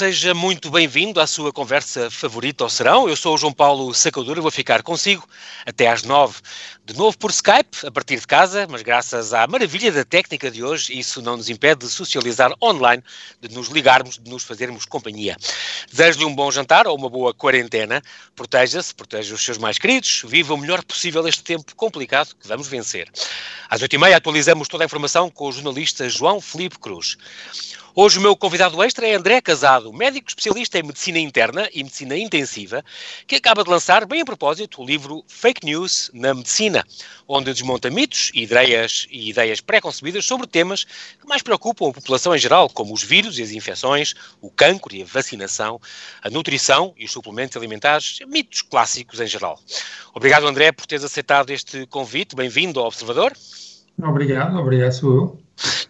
seja muito bem-vindo à sua conversa favorita ao serão. Eu sou o João Paulo Sacadura e vou ficar consigo até às nove, de novo por Skype, a partir de casa, mas graças à maravilha da técnica de hoje, isso não nos impede de socializar online, de nos ligarmos, de nos fazermos companhia. Desejo-lhe um bom jantar ou uma boa quarentena. Proteja-se, proteja os seus mais queridos, viva o melhor possível este tempo complicado que vamos vencer. Às oito e meia atualizamos toda a informação com o jornalista João Felipe Cruz. Hoje o meu convidado extra é André Casado, médico especialista em medicina interna e medicina intensiva, que acaba de lançar, bem a propósito, o livro Fake News na Medicina, onde desmonta mitos e ideias, e ideias pré-concebidas sobre temas que mais preocupam a população em geral, como os vírus e as infecções, o cancro e a vacinação, a nutrição e os suplementos alimentares, mitos clássicos em geral. Obrigado, André, por teres aceitado este convite. Bem-vindo ao Observador. Obrigado, obrigado, sou eu.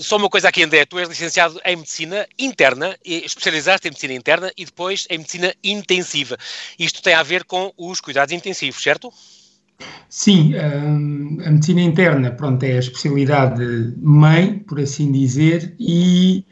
Só uma coisa aqui, André, tu és licenciado em Medicina Interna, especializaste em Medicina Interna e depois em Medicina Intensiva. Isto tem a ver com os cuidados intensivos, certo? Sim, um, a Medicina Interna, pronto, é a especialidade mãe, por assim dizer, e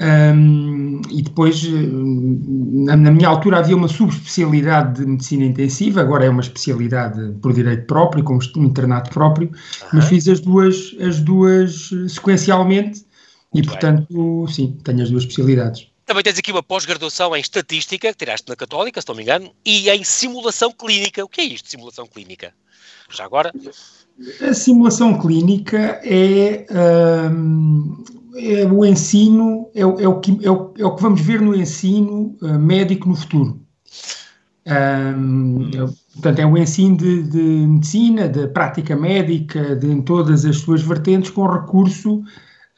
um, e depois, na, na, minha altura, havia uma subespecialidade de medicina intensiva, agora é uma especialidade por direito próprio, com um internato próprio, uhum. mas fiz as duas, as duas sequencialmente Muito e, portanto, bem. sim, tenho as duas especialidades. Também tens aqui uma pós-graduação em Estatística, que tiraste na Católica, se não me engano, e em Simulação Clínica. O que é isto, Simulação Clínica? Já agora? A simulação clínica é, um, é o ensino, é, é, o que, é, o, é o que vamos ver no ensino uh, médico no futuro. Um, portanto, é o ensino de, de, medicina, de prática médica, de, em todas as suas vertentes, com recurso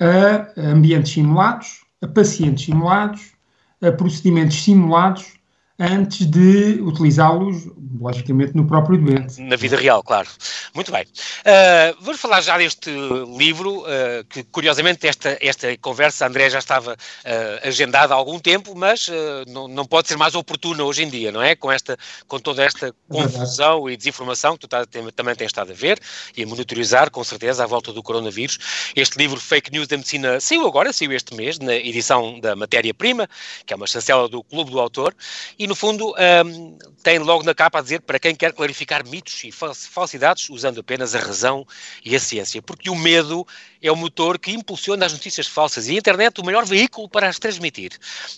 a ambientes simulados, a pacientes simulados, a procedimentos simulados antes de utilizá-los, logicamente, no próprio doente. Na vida real, claro. Muito bem. Uh, vamos falar já deste livro, uh, que curiosamente esta, esta conversa, André, já estava uh, agendada há algum tempo, mas não, não pode ser mais oportuna hoje em dia, não é? Com, esta, com toda esta é confusão e desinformação que tu tá, tem, também tens estado a ver e a monitorizar, com certeza, à volta do coronavírus. Este livro, Fake News da Medicina, saiu agora, saiu este mês, na edição da Matéria-Prima, que é uma chancela do Clube do Autor, e no fundo um, tem logo na capa a dizer para quem quer clarificar mitos e falsidades usando apenas a razão e a ciência, porque o medo é o motor que impulsiona as notícias falsas e a internet o maior veículo para as transmitir.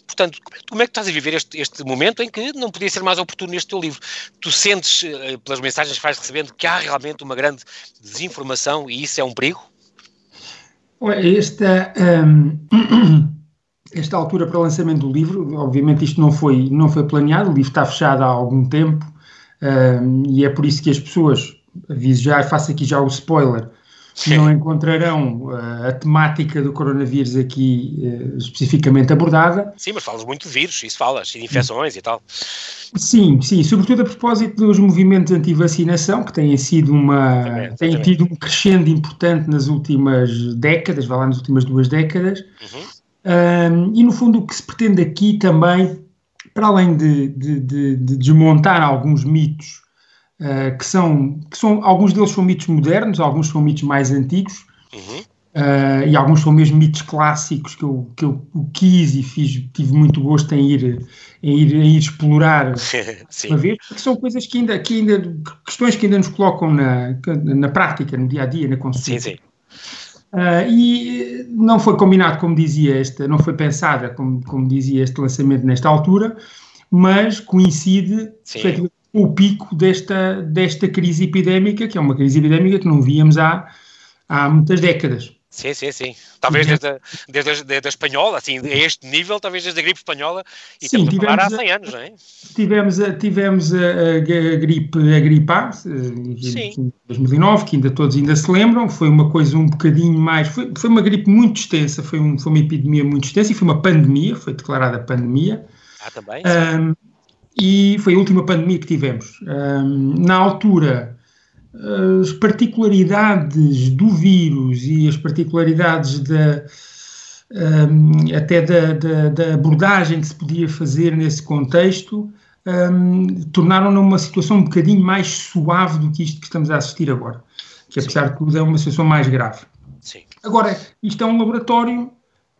Portanto, como é que estás a viver este, este momento em que não podia ser mais oportuno neste teu livro? Tu sentes, eh, pelas mensagens que vais recebendo, que há realmente uma grande desinformação e isso é um perigo? Esta... Um... esta altura para o lançamento do livro, obviamente isto não foi, não foi planeado, o livro está fechado há algum tempo uh, e é por isso que as pessoas, aviso já, faço aqui já o spoiler, Sim. não encontrarão uh, a temática do coronavírus aqui uh, especificamente abordada. Sim, mas falas muito de vírus, isso falas, de infecções e tal. Sim, sim, sobretudo a propósito dos movimentos anti-vacinação, que têm sido uma, também, têm tido um crescendo importante nas últimas décadas, vai lá nas últimas duas décadas, uhum. Um, e no fundo o que se pretende aqui também, para além de, de, de, de desmontar alguns mitos, uh, que, são, que são, alguns deles são mitos modernos, alguns são mitos mais antigos, uhum. uh, e alguns são mesmo mitos clássicos que eu, que eu quis e fiz, tive muito gosto em ir, em ir, em ir explorar uma vez, porque são coisas que ainda, que ainda, questões que ainda nos colocam na, na prática, no dia a dia, na consciência. Sim, sim. Uh, e não foi combinado, como dizia esta, não foi pensada, como, como dizia este lançamento nesta altura, mas coincide com o pico desta, desta crise epidémica, que é uma crise epidémica que não víamos há, há muitas décadas. Sim, sim, sim. Talvez desde a, desde, a, desde a espanhola, assim, a este nível, talvez desde a gripe espanhola, e sim, estamos a falar há 100 anos, não é? Tivemos a, tivemos a, a, gripe, a gripe A, em 2009, que ainda todos ainda se lembram, foi uma coisa um bocadinho mais, foi, foi uma gripe muito extensa, foi, um, foi uma epidemia muito extensa e foi uma pandemia, foi declarada pandemia. Ah, também? Um, e foi a última pandemia que tivemos. Um, na altura as particularidades do vírus e as particularidades da, um, até da, da, da, abordagem que se podia fazer nesse contexto um, tornaram-na uma situação um bocadinho mais suave do que isto que estamos a assistir agora, que apesar Sim. de tudo é uma situação mais grave. Sim. Agora, isto é um laboratório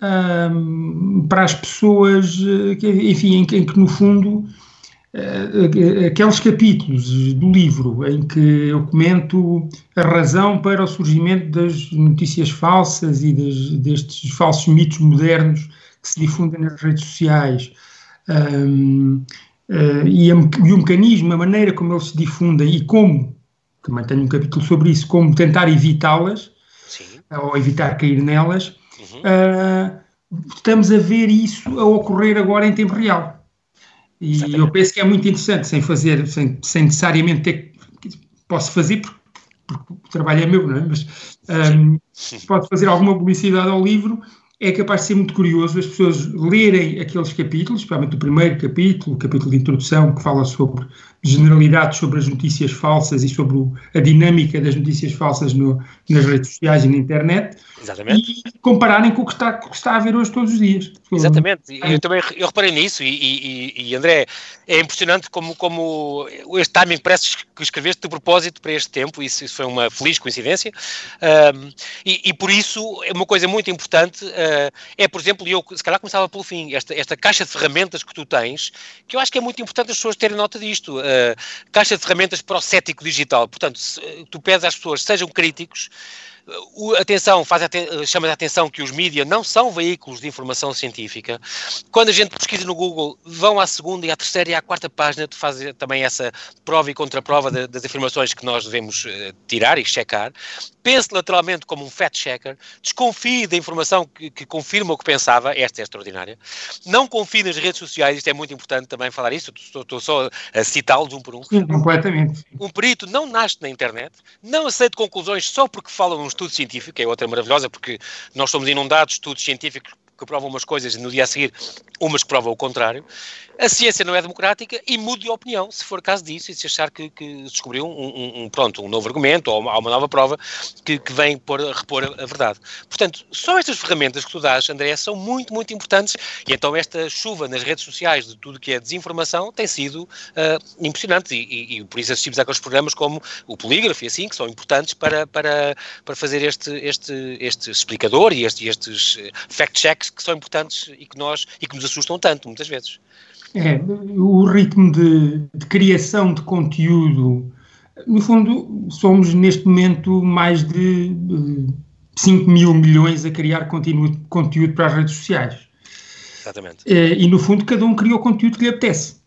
um, para as pessoas, que, enfim, em que, em que no fundo aqueles capítulos do livro em que eu comento a razão para o surgimento das notícias falsas e das, destes falsos mitos modernos que se difundem nas redes sociais. Um, uh, e, a, e, o mecanismo, a maneira como eles se difundem e como, também tenho um capítulo sobre isso, como tentar evitá-las ou evitar cair nelas, uhum. uh, estamos a ver isso a ocorrer agora em tempo real. E Exatamente. eu penso que é muito interessante, sem fazer, sem, sem necessariamente ter. Posso fazer porque, porque o trabalho é meu, não é? Mas um, pode fazer alguma publicidade ao livro é capaz de ser muito curioso as pessoas lerem aqueles capítulos, especialmente o primeiro capítulo, o capítulo de introdução, que fala sobre generalidades sobre as notícias falsas e sobre o, a dinâmica das notícias falsas no, nas redes sociais e na internet. Exatamente. E compararem com o que está, com o que está a ver hoje todos os dias. Exatamente. Eu também eu reparei nisso e, e, e, André, é impressionante como, como este timing parece que escreveste de propósito para este tempo, isso, isso foi uma feliz coincidência. Um, e, e, por isso, é uma coisa muito importante é, por exemplo, eu se calhar começava pelo fim, esta, esta caixa de ferramentas que tu tens, que eu acho que é muito importante as pessoas terem nota disto. Uh, caixa de ferramentas para o cético digital. Portanto, se, tu pedes às pessoas sejam críticos, atenção, faz chama a atenção que os mídias não são veículos de informação científica. Quando a gente pesquisa no Google, vão à segunda e à terceira e à quarta página de fazer também essa prova e contraprova de, das informações que nós devemos uh, tirar e checar. Pense lateralmente como um fact-checker, desconfie da informação que, que, confirma o que pensava, esta é extraordinária. Não confie nas redes sociais, isto é muito importante também falar isso, estou, estou só a citá-los um por um. Sim, completamente. Um perito não nasce na internet, não aceita conclusões só porque falam uns estudo científico, é outra maravilhosa, porque nós somos inundados de estudos científicos que provam umas coisas e no dia a seguir umas que provam o contrário. A ciência não é democrática e mude de opinião, se for caso disso, e se achar que, que descobriu um, um, um, pronto, um novo argumento ou uma, uma nova prova que, que vem por, repor a, a, verdade. Portanto, só estas ferramentas que tu dás, André, são muito, muito importantes e então esta chuva nas redes sociais de tudo que é desinformação tem sido uh, impressionante e, e, e, por isso assistimos àqueles programas como o Polígrafo e assim, que são importantes para, para, para fazer este, este, este explicador e este, estes eh, fact-checks que são importantes e que, nós, e que nos assustam tanto, muitas vezes. É, o ritmo de, de, criação de conteúdo, no fundo, somos neste momento mais de 5 mil milhões a criar conteúdo, conteúdo para as redes sociais. Exatamente. É, e no fundo, cada um cria o conteúdo que lhe apetece.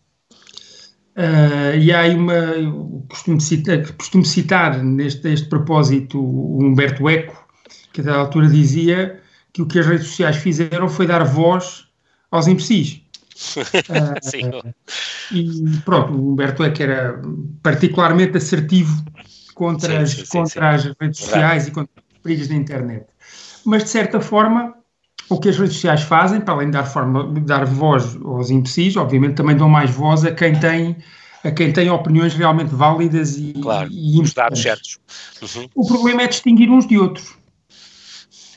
Uh, e há uma, costumo citar, costumo citar neste, neste propósito o Humberto Eco, que a altura dizia que o que as redes sociais fizeram foi dar voz aos imbecis. Sim. Uh, e pronto, o Humberto é que era particularmente assertivo contra, sim, as, sim, contra as redes sociais e contra as brigas da internet. Mas, de certa forma, o que as redes sociais fazem, para além de dar, forma, de dar voz aos imbecis, obviamente também dão mais voz a quem tem a quem tem opiniões realmente válidas e, claro, e os dados certos. Uhum. O problema é distinguir uns de outros.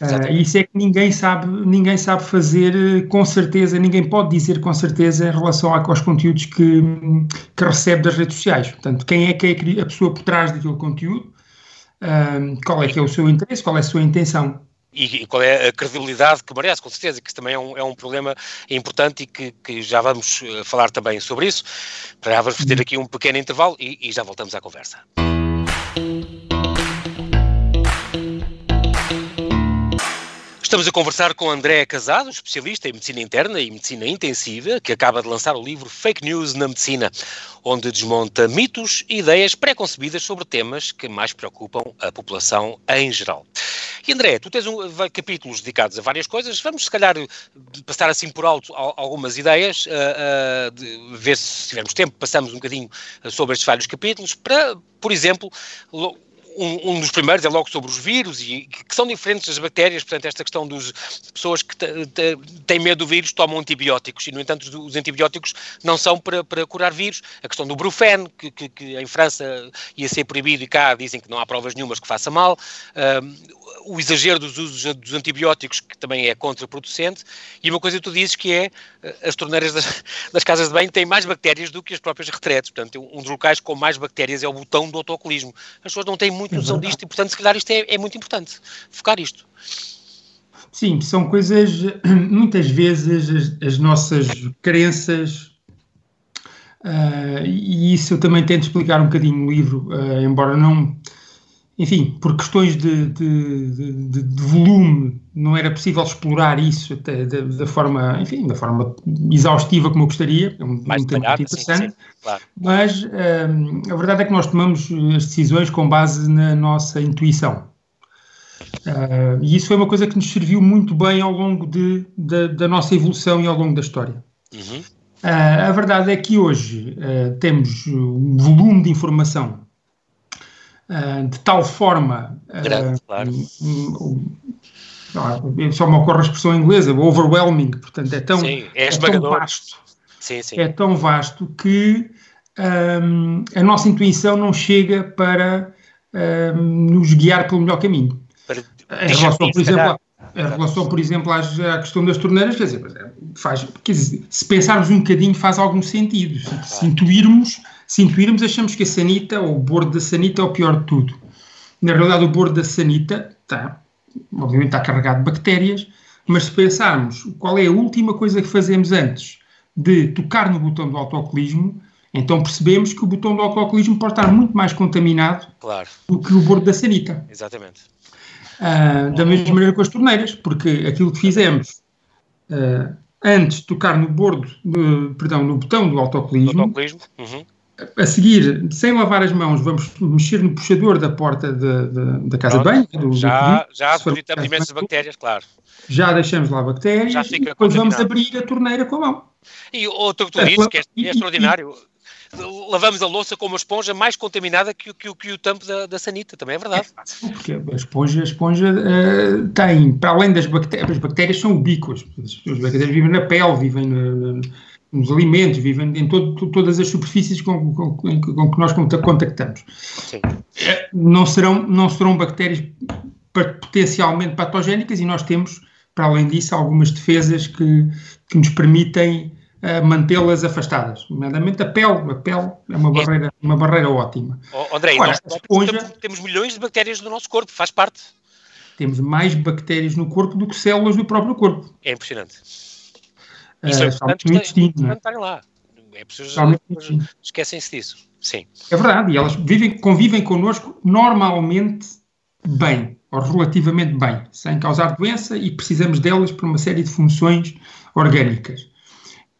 Uh, isso é que ninguém sabe, ninguém sabe fazer com certeza, ninguém pode dizer com certeza em relação aos conteúdos que, que recebe das redes sociais. Portanto, quem é que é a pessoa por trás daquele conteúdo, uh, qual é que é o seu interesse, qual é a sua intenção. E, e, qual é a credibilidade que merece, com certeza, que isso também é um, é um problema importante e que, que, já vamos eh, falar também sobre isso. Para ter uhum. aqui um pequeno intervalo e, e já voltamos à conversa. Estamos a conversar com André Casado, especialista em medicina interna e medicina intensiva, que acaba de lançar o livro Fake News na Medicina, onde desmonta mitos e ideias pré-concebidas sobre temas que mais preocupam a população em geral. E André, tu tens um, capítulos dedicados a várias coisas, vamos se calhar passar assim por alto algumas ideias, uh, uh, de, ver se, tivermos tempo, passamos um bocadinho sobre estes vários capítulos, para, por exemplo, um, dos primeiros é logo sobre os vírus e que são diferentes das bactérias, portanto, esta questão das pessoas que têm medo do vírus tomam antibióticos e, no entanto, os, os antibióticos não são para, para, curar vírus. A questão do Brufen, que, que, que, em França ia ser proibido e cá dizem que não há provas nenhumas que faça mal. Um, o exagero dos usos dos antibióticos, que também é contraproducente, e uma coisa que tu dizes que é eh, as torneiras das, das, casas de banho têm mais bactérias do que as próprias retretes. Portanto, um dos locais com mais bactérias é o botão do autocolismo. As pessoas não têm muito noção disto e, portanto, se calhar isto é, é muito importante, focar isto. Sim, são coisas, muitas vezes, as, as nossas crenças, uh, e isso eu também tento explicar um bocadinho no livro, uh, embora não, enfim, por questões de, de, de, de, volume, não era possível explorar isso até da, da, forma, enfim, da forma exaustiva como eu gostaria, é um, Mais um tema muito interessante, sim, sim, claro. mas uh, a verdade é que nós tomamos as decisões com base na nossa intuição. Uh, e isso foi uma coisa que nos serviu muito bem ao longo de, de, da nossa evolução e ao longo da história. Uhum. Uh, a verdade é que hoje uh, temos um volume de informação de tal forma. Grande, claro. só me ocorre a expressão inglesa, overwhelming, portanto, é tão, sim, é, é tão vasto. Sim, sim. É tão vasto que um, a nossa intuição não chega para um, nos guiar pelo melhor caminho em relação, por exemplo, em relação, por exemplo, à questão das torneiras, quer dizer, é, faz, quer dizer, se pensarmos um bocadinho faz algum sentido. Se, se, intuirmos, se intuirmos, achamos que a sanita ou o bordo da sanita é o pior de tudo. Na realidade, o bordo da sanita está, obviamente está carregado de bactérias, mas se pensarmos qual é a última coisa que fazemos antes de tocar no botão do autocolismo, então percebemos que o botão do autocolismo pode estar muito mais contaminado claro. do que o bordo da sanita. Exatamente. Uh, da mesma maneira com as torneiras, porque aquilo que fizemos uh, antes de tocar no bordo, de, perdão, no botão do autocolismo, autocolismo. Uhum. A seguir, sem lavar as mãos, vamos mexer no puxador da porta de, de, da casa Pronto. de banho. Do, já do, já depositamos imensas bactérias, claro. Já deixamos lá bactérias já e depois vamos abrir a torneira com a mão. E outro que tu dizes, que é, é extraordinário, lavamos a louça com uma esponja mais contaminada que, que, que o tampo da, da, sanita, também é verdade. É, porque a esponja, a esponja uh, tem, para além das bactérias, as bactérias são ubíquas, as bactérias vivem na pele, vivem no, nos alimentos, vivem em todo, todas as superfícies com, com, com, que nós contactamos. Sim. Eh, não serão, não serão bactérias potencialmente patogénicas e nós temos, para além disso, algumas defesas que, que nos permitem uh, mantê-las afastadas, nomeadamente a pele. A pele é uma barreira, uma barreira ótima. Oh, André, Agora, nós esponja, temos milhões de bactérias no nosso corpo, faz parte. Temos mais bactérias no corpo do que células do próprio corpo. É impressionante. Isso uh, é importante, importante é? estarem lá. É esquecem-se disso. Sim. É verdade, e elas vivem, convivem connosco normalmente bem, ou relativamente bem, sem causar doença, e precisamos delas para uma série de funções orgânicas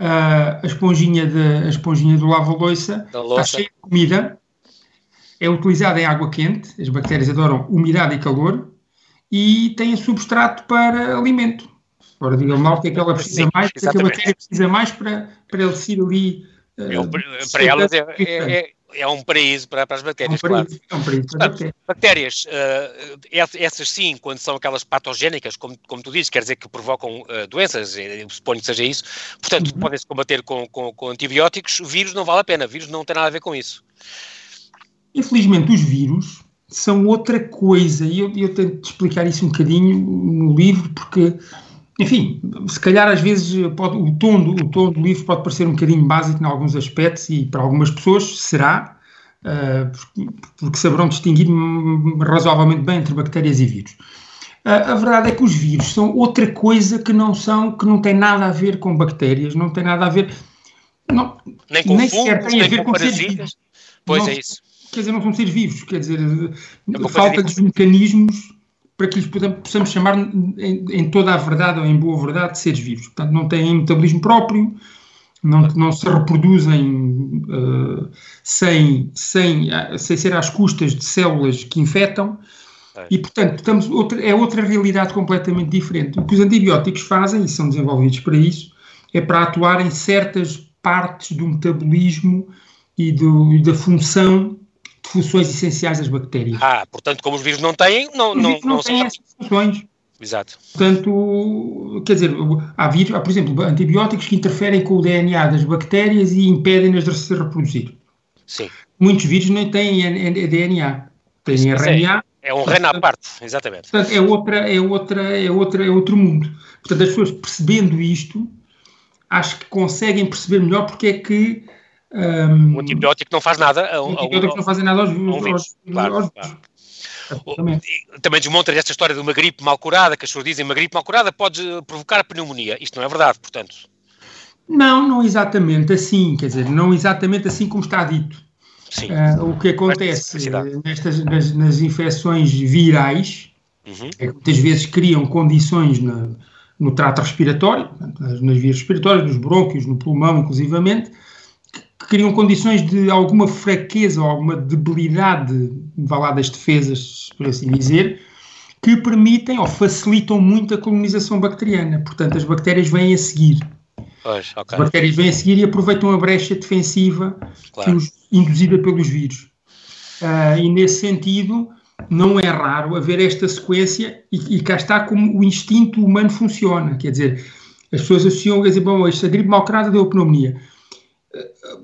a esponjinha, de, a esponjinha do lava-loiça está cheia de comida, é utilizada em água quente, as bactérias adoram umidade e calor, e tem substrato para alimento. Ora, digam-me lá o que é que ela precisa Sim, mais, o que é que a bactéria precisa mais para, para ele ser ali. Uh, para elas é, é, é, é um paraíso para, para as bactérias, é um paraíso, claro. É um paraíso para Portanto, bactérias, uh, essas sim, quando são aquelas patogénicas, como, como tu dizes, quer dizer que provocam uh, doenças, suponho que seja isso, portanto, uhum. podem-se combater com, com, com antibióticos, o vírus não vale a pena, vírus não tem nada a ver com isso. Infelizmente, os vírus são outra coisa, e eu, eu tento explicar isso um bocadinho no livro, porque enfim, se calhar às vezes pode, o, tom do, o tom do livro pode parecer um bocadinho básico em alguns aspectos e para algumas pessoas será, uh, porque saberão distinguir razoavelmente bem entre bactérias e vírus. Uh, a verdade é que os vírus são outra coisa que não são, que não tem nada a ver com bactérias, não tem nada a ver. Não, nem com nem fungos, tem a ver com, com seres vivos. Pois não, é isso. Quer dizer, não são seres vivos, quer dizer, é falta de mecanismos para que lhes possamos chamar em, em, toda a verdade ou em boa verdade de seres vivos. Portanto, não têm metabolismo próprio, não, não se reproduzem uh, sem, sem, sem ser às custas de células que infectam. É. E, portanto, estamos outra, é outra realidade completamente diferente. O que os antibióticos fazem, e são desenvolvidos para isso, é para atuar em certas partes do metabolismo e, do, e da função funções essenciais das bactérias. Ah, portanto, como os vírus não têm, não, não, não, não têm essas funções. Exato. Portanto, quer dizer, há, vírus, há, por exemplo, antibióticos que interferem com o DNA das bactérias e impedem-nas de se reproduzir. Sim. Muitos vírus nem têm DNA, têm RNA. É, é um RNA à parte, exatamente. Portanto, é, outra, é, outra, é, outra, é outro mundo. Portanto, as pessoas percebendo isto, acho que conseguem perceber melhor porque é que um, o antibiótico não faz nada. o antibiótico não faz nada aos, vírus. Claro, claro. também desmonta esta história de uma gripe mal curada, que as pessoas dizem uma gripe mal curada pode provocar pneumonia. Isto não é verdade, portanto. Não, não exatamente assim, quer dizer, não exatamente assim como está dito. Uh, o que acontece nestas, nas, nas, infecções virais uhum. é que muitas vezes criam condições na, no trato respiratório, nas, nas vias respiratórias, nos brônquios, no pulmão, inclusivamente, criam condições de alguma fraqueza ou alguma debilidade, vá lá, das defesas, por assim dizer, que permitem ou facilitam muito a colonização bacteriana. Portanto, as bactérias vêm a seguir. Pois, okay. As bactérias vêm a seguir e aproveitam a brecha defensiva claro. os, induzida pelos vírus. Uh, e nesse sentido, não é raro haver esta sequência e, e cá está como o instinto humano funciona. Quer dizer, as pessoas associam, quer dizer, bom, esta gripe malcrada deu pneumonia.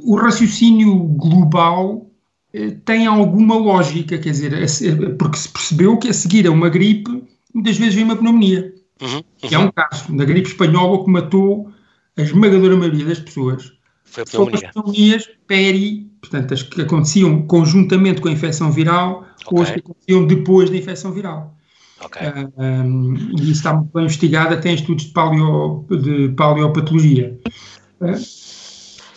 O raciocínio global uh, tem alguma lógica, quer dizer, porque se percebeu que a seguir a uma gripe, muitas vezes vem uma pneumonia. Uhum, uhum. Que é um caso, na gripe espanhola que matou a esmagadora maioria das pessoas foi pneumonia. pneumonias peri, portanto, as que aconteciam conjuntamente com a infecção viral okay. ou as que aconteciam depois da infecção viral. Okay. Uh, um, e isso está muito bem investigado até em estudos de, paleo, de paleopatologia. Uh,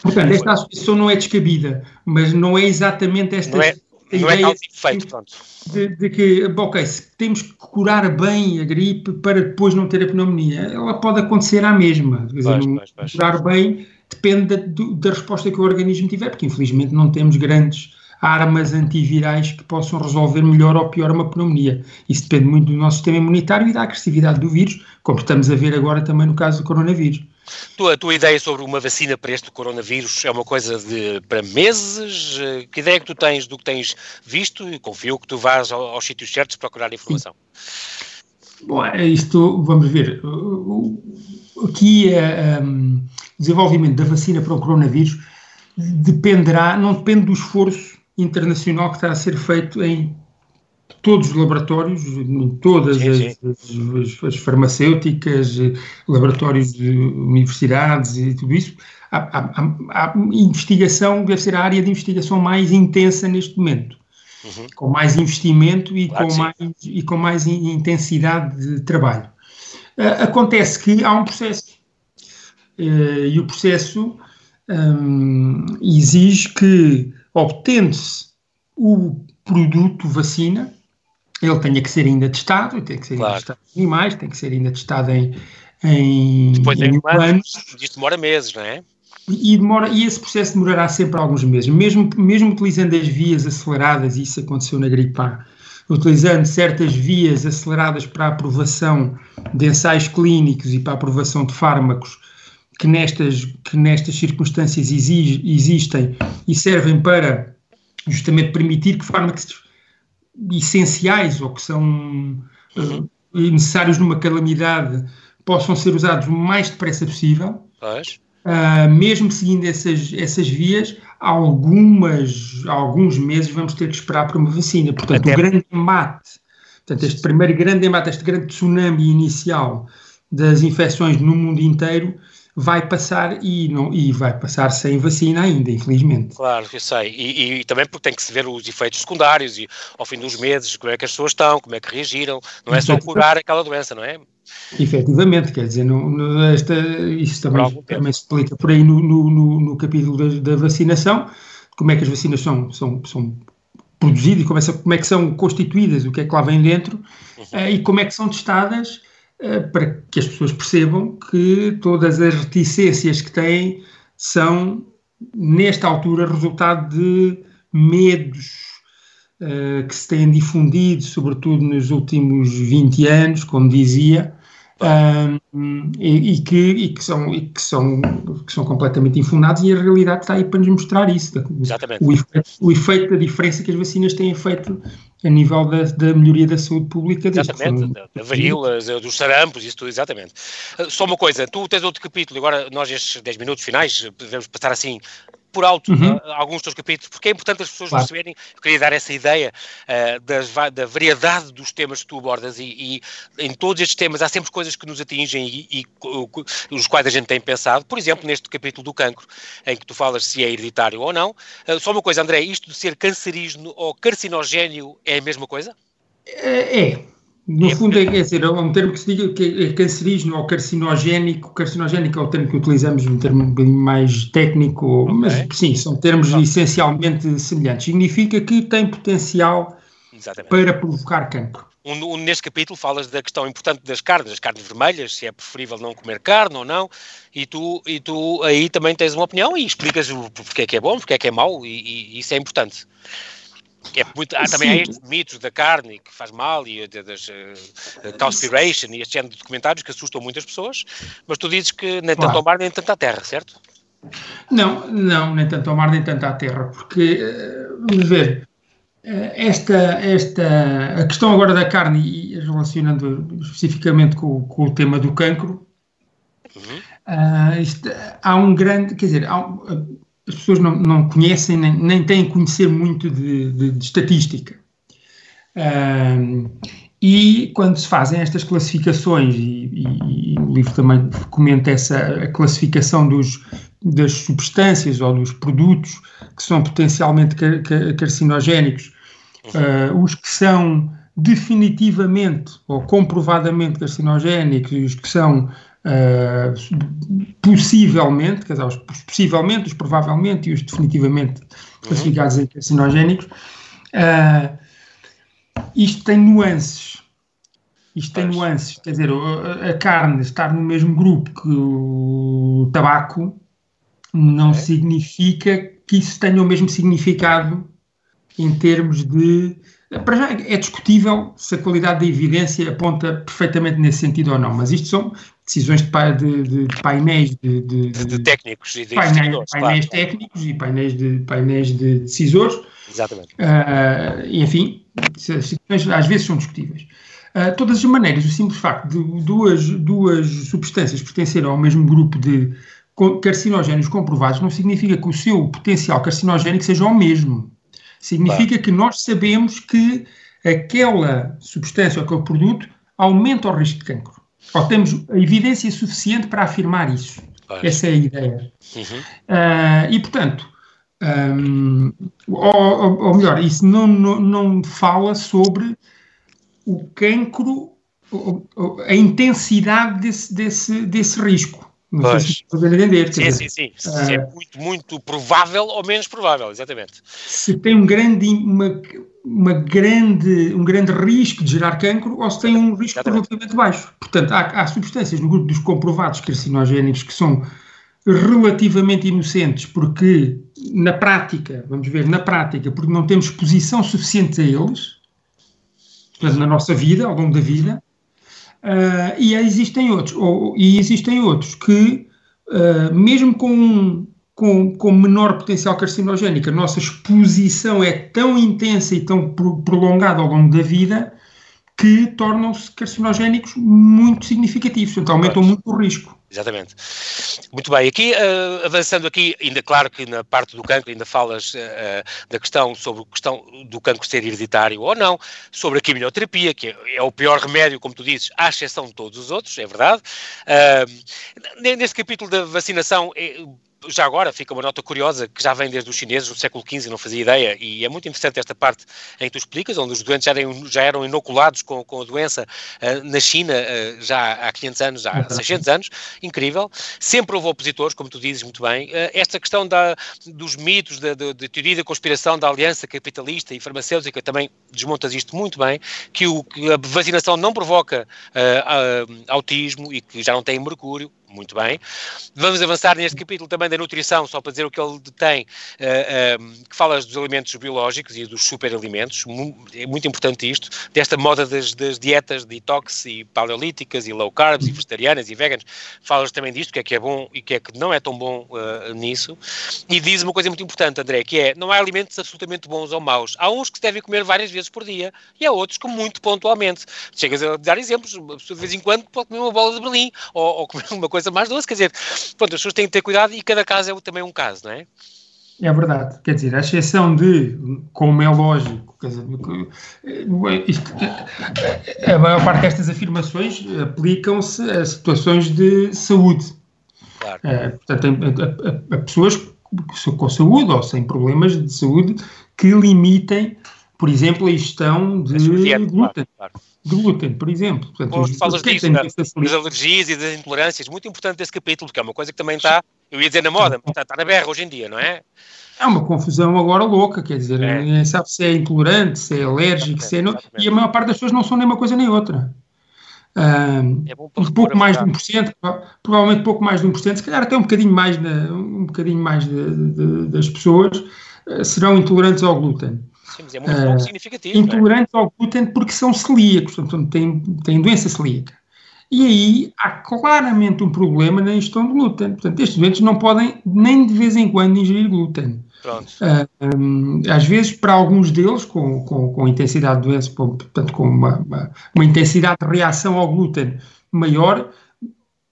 portanto, esta associação não é descabida, mas não é exatamente esta não é, não é efeito, pronto. De, de, que, ok, se temos que curar bem a gripe para depois não ter a pneumonia, ela pode acontecer à mesma. Quer dizer, pois, pois, curar bem depende da, da, resposta que o organismo tiver, porque infelizmente não temos grandes armas antivirais que possam resolver melhor ou pior uma pneumonia. Isso depende muito do nosso sistema imunitário e da agressividade do vírus, como estamos a ver agora também no caso do coronavírus. A tua ideia sobre uma vacina para este coronavírus é uma coisa de para meses? Que ideia que tu tens do que tens visto? E confio que tu vás aos, aos sítios certos procurar informação. Bom, é isto, vamos ver. Aqui é. Um, desenvolvimento da vacina para o coronavírus dependerá, não depende do esforço internacional que está a ser feito em todos os laboratórios, todas sim, sim. As, as, as, farmacêuticas, laboratórios de universidades e tudo isso. A, a, a, investigação deve ser a área de investigação mais intensa neste momento, uhum. com mais investimento e, claro com mais, e com mais intensidade de trabalho. Uh, acontece que há um processo eh, e o processo um, exige que, obtendo-se o produto vacina, ele tenha que ser ainda testado, tem que ser claro. ainda testado em animais, tem que ser ainda testado em, em, Depois em humanos. Isto demora meses, não é? E, demora, e esse processo demorará sempre alguns meses, mesmo, mesmo utilizando as vias aceleradas, isso aconteceu na gripe A, utilizando certas vias aceleradas para a aprovação de ensaios clínicos e para a aprovação de fármacos que nestas, que nestas circunstâncias exige, existem e servem para justamente permitir que fármacos essenciais ou que são uh, necessários numa calamidade possam ser usados o mais depressa possível. Uh, mesmo seguindo essas, essas vias, algumas, alguns meses vamos ter que esperar por uma vacina. Portanto, Até... o grande embate, portanto, este primeiro grande embate, este grande tsunami inicial das infecções no mundo inteiro vai passar e, não, e vai passar sem vacina ainda, infelizmente. Claro, eu sei. E, e, também porque tem que se ver os efeitos secundários e ao fim dos meses como é que as pessoas estão, como é que reagiram. Não é só curar aquela doença, não é? Efetivamente, quer dizer, no, no, esta, isso também, também se explica por aí no, no, no capítulo da, da, vacinação, como é que as vacinas são, são, são produzidas, como é, como é que são constituídas, o que é que lá vem dentro uhum. uh, e como é que são testadas para que as pessoas percebam que todas as reticências que têm são, nesta altura, resultado de medos uh, que se têm difundido, sobretudo nos últimos 20 anos, como dizia, um, e, e, que, e, que, são, e que, são, que são completamente infundados, e a realidade está aí para nos mostrar isso. Exatamente. O efeito, o efeito da diferença que as vacinas têm feito a nível da, da melhoria da saúde pública. Exatamente, da, da varíola, dos sarampos, isso tudo, exatamente. Ah, só uma coisa, tu tens outro capítulo, agora nós estes 10 minutos finais devemos passar assim por alto uhum. uh, alguns dos teus capítulos, porque é importante as pessoas claro. perceberem, eu queria dar essa ideia uh, das, da variedade dos temas que tu abordas e, e, em todos estes temas há sempre coisas que nos atingem e, e os quais a gente tem pensado, por exemplo, neste capítulo do cancro, em que tu falas se é hereditário ou não. Uh, só uma coisa, André, isto de ser cancerígeno ou carcinogénio é a mesma coisa? É. No é, fundo, é, é, dizer, é um termo que se diga que é cancerígeno ou carcinogénico. Carcinogénico é o termo que utilizamos, um termo um bocadinho mais técnico, okay. mas sim, são termos essencialmente semelhantes. Significa que tem potencial Exatamente. para provocar cancro. Um, um, neste capítulo falas da questão importante das carnes, das carnes vermelhas, se é preferível não comer carne ou não, e tu, e tu aí também tens uma opinião e explicas porque é que é bom, porque é que é mau, e, e isso é importante. É muito, há também estes mitos da carne que faz mal e das uh, conspiration e este género de documentários que assustam muitas pessoas, mas tu dizes que nem tanto ao mar nem tanto à terra, certo? Não, não, nem tanto ao mar nem tanto à terra, porque, uh, vamos ver, uh, esta, esta, a questão agora da carne e relacionando especificamente com, com o tema do cancro, uhum. isto, há um grande, quer dizer, há um, as pessoas não, não conhecem nem, nem têm conhecer muito de, de, de estatística. Um, e quando se fazem estas classificações, e, e, e, o livro também comenta essa classificação dos, das substâncias ou dos produtos que são potencialmente car carcinogénicos, uh, os que são definitivamente ou comprovadamente carcinogénicos e os que são Uh, possivelmente, quer dizer, os possivelmente, os provavelmente e os definitivamente classificados em carcinogénicos, uh, isto tem nuances. Isto tem nuances, quer dizer, a carne estar no mesmo grupo que o tabaco não significa que isso tenha o mesmo significado em termos de. Para já é discutível se a qualidade da evidência aponta perfeitamente nesse sentido ou não, mas isto são decisões de, de, de painéis de, de, de, técnicos e de painéis, painéis claro. técnicos e painéis de, painéis de decisores. Exatamente. Uh, enfim, às vezes são discutíveis. Uh, todas as maneiras, o simples facto de duas, duas substâncias pertencerem ao mesmo grupo de carcinogénios comprovados não significa que o seu potencial carcinogénico seja o mesmo. Significa claro. que nós sabemos que aquela substância ou aquele produto aumenta o risco de cancro ou temos a evidência suficiente para afirmar isso. Pois. Essa é a ideia. Uhum. Uh, e, portanto, um, ou, ou, melhor, isso não, não, não fala sobre o cancro, a intensidade desse, desse, desse risco. Não pois. sei se entender. Sim, sim, sim. Se uh, é muito, muito provável ou menos provável, exatamente. Se tem um grande, uma, uma grande, um grande risco de gerar cancro ou se tem um risco relativamente baixo. Portanto, há, há substâncias no grupo dos comprovados carcinogénicos que são relativamente inocentes porque na prática, vamos ver, na prática, porque não temos exposição suficiente a eles, portanto, na nossa vida, ao longo da vida, uh, e existem outros, ou, e existem outros que, uh, mesmo com com, com menor potencial carcinogénico, a nossa exposição é tão intensa e tão prolongada ao longo da vida que tornam-se carcinogénicos muito significativos, portanto aumentam muito o risco. Exatamente. Muito bem, aqui uh, avançando aqui, ainda claro que na parte do cancro ainda falas uh, da questão sobre questão do cancro ser hereditário ou não, sobre a quimioterapia, que é, é, o pior remédio, como tu dizes, à exceção de todos os outros, é verdade. Uh, neste capítulo da vacinação, já agora fica uma nota curiosa que já vem desde os chineses, no século XV, não fazia ideia, e é muito interessante esta parte em que tu explicas, onde os doentes já eram, já eram inoculados com, com a doença uh, na China uh, já há 500 anos, há 600 anos, incrível. Sempre houve opositores, como tu dizes muito bem. Uh, esta questão da, dos mitos, da, da, da, teoria da conspiração da aliança capitalista e farmacêutica, também desmontas isto muito bem, que, o, que a vacinação não provoca autismo e que já não tem mercúrio, muito bem. Vamos avançar neste capítulo também da nutrição, só para dizer o que ele tem, uh, uh, que fala dos alimentos biológicos e dos superalimentos. É muito importante isto, desta moda das, das, dietas detox e paleolíticas e low carbs e vegetarianas e veganas. Falas também disto, que é que é bom e que é que não é tão bom uh, nisso. E diz uma coisa muito importante, André, que é, não há alimentos absolutamente bons ou maus. Há uns que se devem comer várias vezes por dia e há outros que muito pontualmente. Chegas a dar exemplos, de vez em quando pode comer uma bola de Berlim ou, ou comer uma coisa coisa mais doce, quer dizer, pronto, as pessoas têm que ter cuidado e cada caso é também um caso, não é? É verdade, quer dizer, a exceção de, como é lógico, quer dizer, isto, a maior parte destas afirmações aplicam-se a situações de saúde. Claro. É, portanto, a, a, a, pessoas com saúde ou sem problemas de saúde que limitem por exemplo, a ingestão de glúten. Claro, De glúten, por exemplo. Portanto, Bom, falas disso, das alergias e das intolerâncias, muito importante esse capítulo, porque é uma coisa que também está, eu ia dizer na moda, mas está, está na berra hoje em dia, não é? É uma confusão agora louca, quer dizer, é. ninguém sabe se é intolerante, se é alérgico, se é. Não, e a maior parte das pessoas não são nem uma coisa nem outra. Um, é pouco mais de 1%, provavelmente pouco mais de 1%, se calhar até um bocadinho mais, de, um bocadinho mais de, de, das pessoas uh, serão intolerantes ao glúten. Sim, mas é muito pouco uh, significativo. Intolerantes é? ao glúten porque são celíacos, portanto têm, têm doença celíaca. E aí há claramente um problema na ingestão de glúten. Portanto, estes doentes não podem nem de vez em quando ingerir glúten. Uh, um, às vezes, para alguns deles, com, com, com intensidade de doença, portanto, com uma, uma, uma, intensidade de reação ao glúten maior,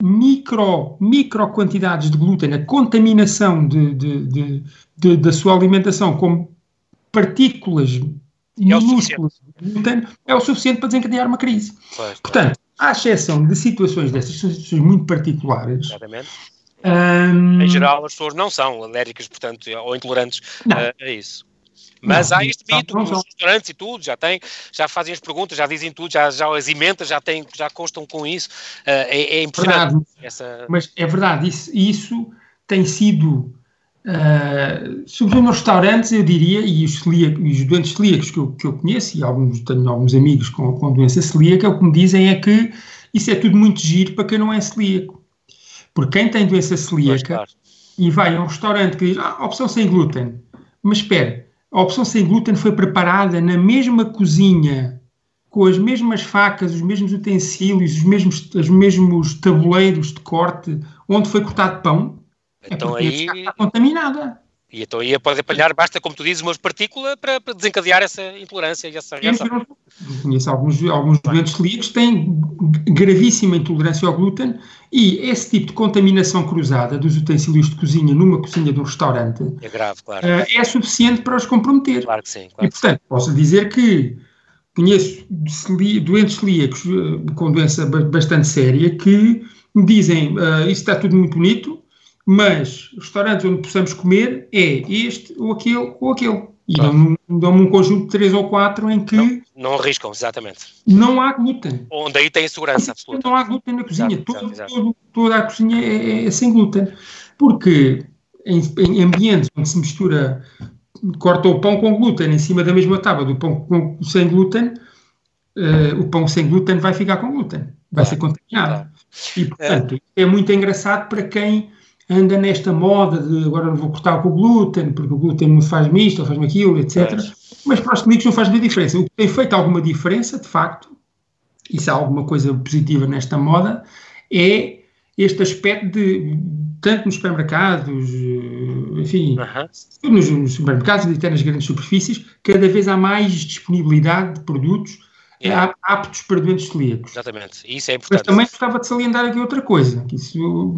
micro, micro quantidades de glúten, a contaminação de, de, de, de da sua alimentação com partículas é minúsculas de glúten é o suficiente para desencadear uma crise. Pois, Portanto, à exceção de situações dessas situações muito particulares, Exatamente um... Em geral, as pessoas não são alérgicas, portanto, ou intolerantes a, a isso. Mas não, há este mito, os restaurantes e tudo, já têm, já fazem as perguntas, já dizem tudo, já, já as emendas, já, têm, já constam com isso. Uh, é, é impressionante. Verdade. Essa... Mas é verdade, isso, isso tem sido, uh, sobretudo nos restaurantes, eu diria, e os, celíacos, os doentes celíacos que eu, que eu conheço, e alguns, tenho alguns amigos com, com doença celíaca, o que me dizem é que isso é tudo muito giro para quem não é celíaco. Porque quem tem doença celíaca e vai a um restaurante que diz, ah, opção sem glúten, mas espera, a opção sem glúten foi preparada na mesma cozinha, com as mesmas facas, os mesmos utensílios, os mesmos, os mesmos tabuleiros de corte, onde foi cortado pão, então é porque aí... está contaminada. E então aí pode apanhar, basta, como tu dizes, uma partícula para, para desencadear essa intolerância e essa reação. Conheço alguns, alguns doentes celíacos que têm gravíssima intolerância ao glúten e esse tipo de contaminação cruzada dos utensílios de cozinha numa cozinha de um restaurante é, grave, claro. uh, é suficiente para os comprometer. Claro que sim. Claro e, portanto, posso dizer que conheço doentes celíacos uh, com doença bastante séria que me dizem uh, isso está tudo muito bonito, mas restaurantes onde possamos comer é este ou aquele ou aquele. E claro. dão-me um conjunto de três ou quatro em que. Não, não arriscam, exatamente. Não há glúten. Onde aí tem segurança absoluta. Não há glúten na cozinha. Exato, todo, exato, todo, toda a cozinha é, é, sem glúten. Porque em, em, ambientes onde se mistura, corta o pão com glúten em cima da mesma tábua do pão com, sem glúten, uh, o pão sem glúten vai ficar com glúten. Vai claro, ser contaminado. Claro. E, portanto, é. é muito engraçado para quem anda nesta moda de agora não vou cortar com o glúten, porque o glúten me faz-me isto, faz-me aquilo, etc. É. Mas para os clínicos não faz muita diferença. O que tem feito alguma diferença, de facto, e se há alguma coisa positiva nesta moda, é este aspecto de, tanto nos supermercados, enfim, nos, nos supermercados e até nas grandes superfícies, cada vez há mais disponibilidade de produtos é. aptos para doentes celíacos. Exatamente, isso é importante. Mas também gostava de salientar aqui outra coisa, que isso,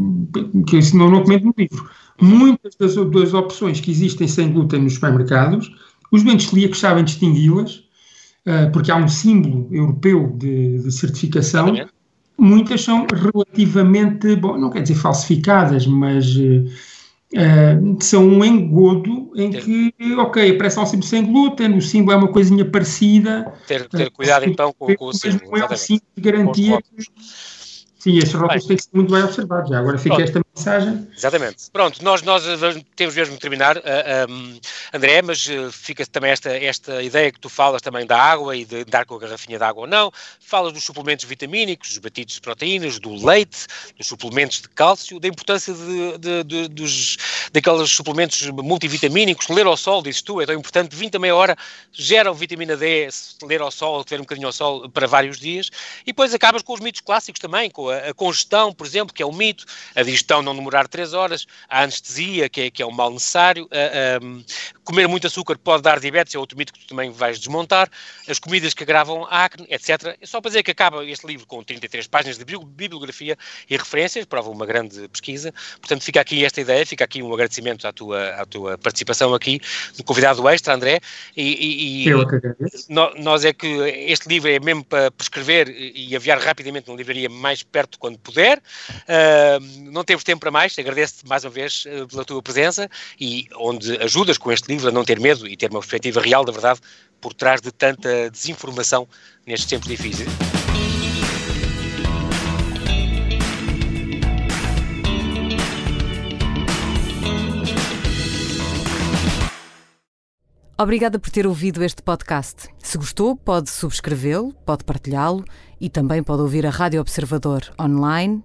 que isso não, não comento no livro. Muitas das, das opções que existem sem glúten nos supermercados, os doentes celíacos sabem distingui-las, uh, porque há um símbolo europeu de, de certificação. Exatamente. Muitas são relativamente, bom, não quer dizer falsificadas, mas uh, Uh, são um engodo em que, ok, aparece um símbolo sem glúten, o símbolo é uma coisinha parecida. Ter, ter cuidado então com, com o símbolo. Não é um símbolo de garantia Sim, estes rótulos têm que ser muito bem observados. Já agora fica Pronto. esta mensagem. Exatamente. Pronto, nós, nós temos mesmo de terminar, uh, eh, um, André, mas uh, fica também esta, esta ideia que tu falas também da água e de dar com a garrafinha de água ou não. Falas dos suplementos vitamínicos, dos batidos de proteínas, do leite, dos suplementos de cálcio, da importância de, de, de, dos, daqueles suplementos multivitamínicos. Ler ao sol, dizes tu, é tão importante. 20 a meia hora geram vitamina D, ler ao sol, ter um bocadinho ao sol para vários dias. E depois acabas com os mitos clássicos também, com a, a, congestão, por exemplo, que é um mito, a digestão não demorar 3 horas, a anestesia, que é, que é um mal necessário, a, a, comer muito açúcar pode dar diabetes, é outro mito que tu também vais desmontar, as comidas que agravam acne, etc. É só para dizer que acaba este livro com 33 páginas de bibliografia e referências, prova uma grande pesquisa, portanto fica aqui esta ideia, fica aqui um agradecimento à tua, à tua participação aqui, do convidado extra, André, e, e, que agradeço. nós é que este livro é mesmo para prescrever e aviar rapidamente na livraria mais perto quando puder. Uh, não temos tempo para mais, agradeço-te mais uma vez uh, pela tua presença e onde ajudas com este livro a não ter medo e ter uma perspectiva real da verdade por trás de tanta desinformação nestes tempos difíceis. Obrigada por ter ouvido este podcast. Se gostou, pode subscrevê-lo, pode partilhá-lo e também pode ouvir a Rádio Observador online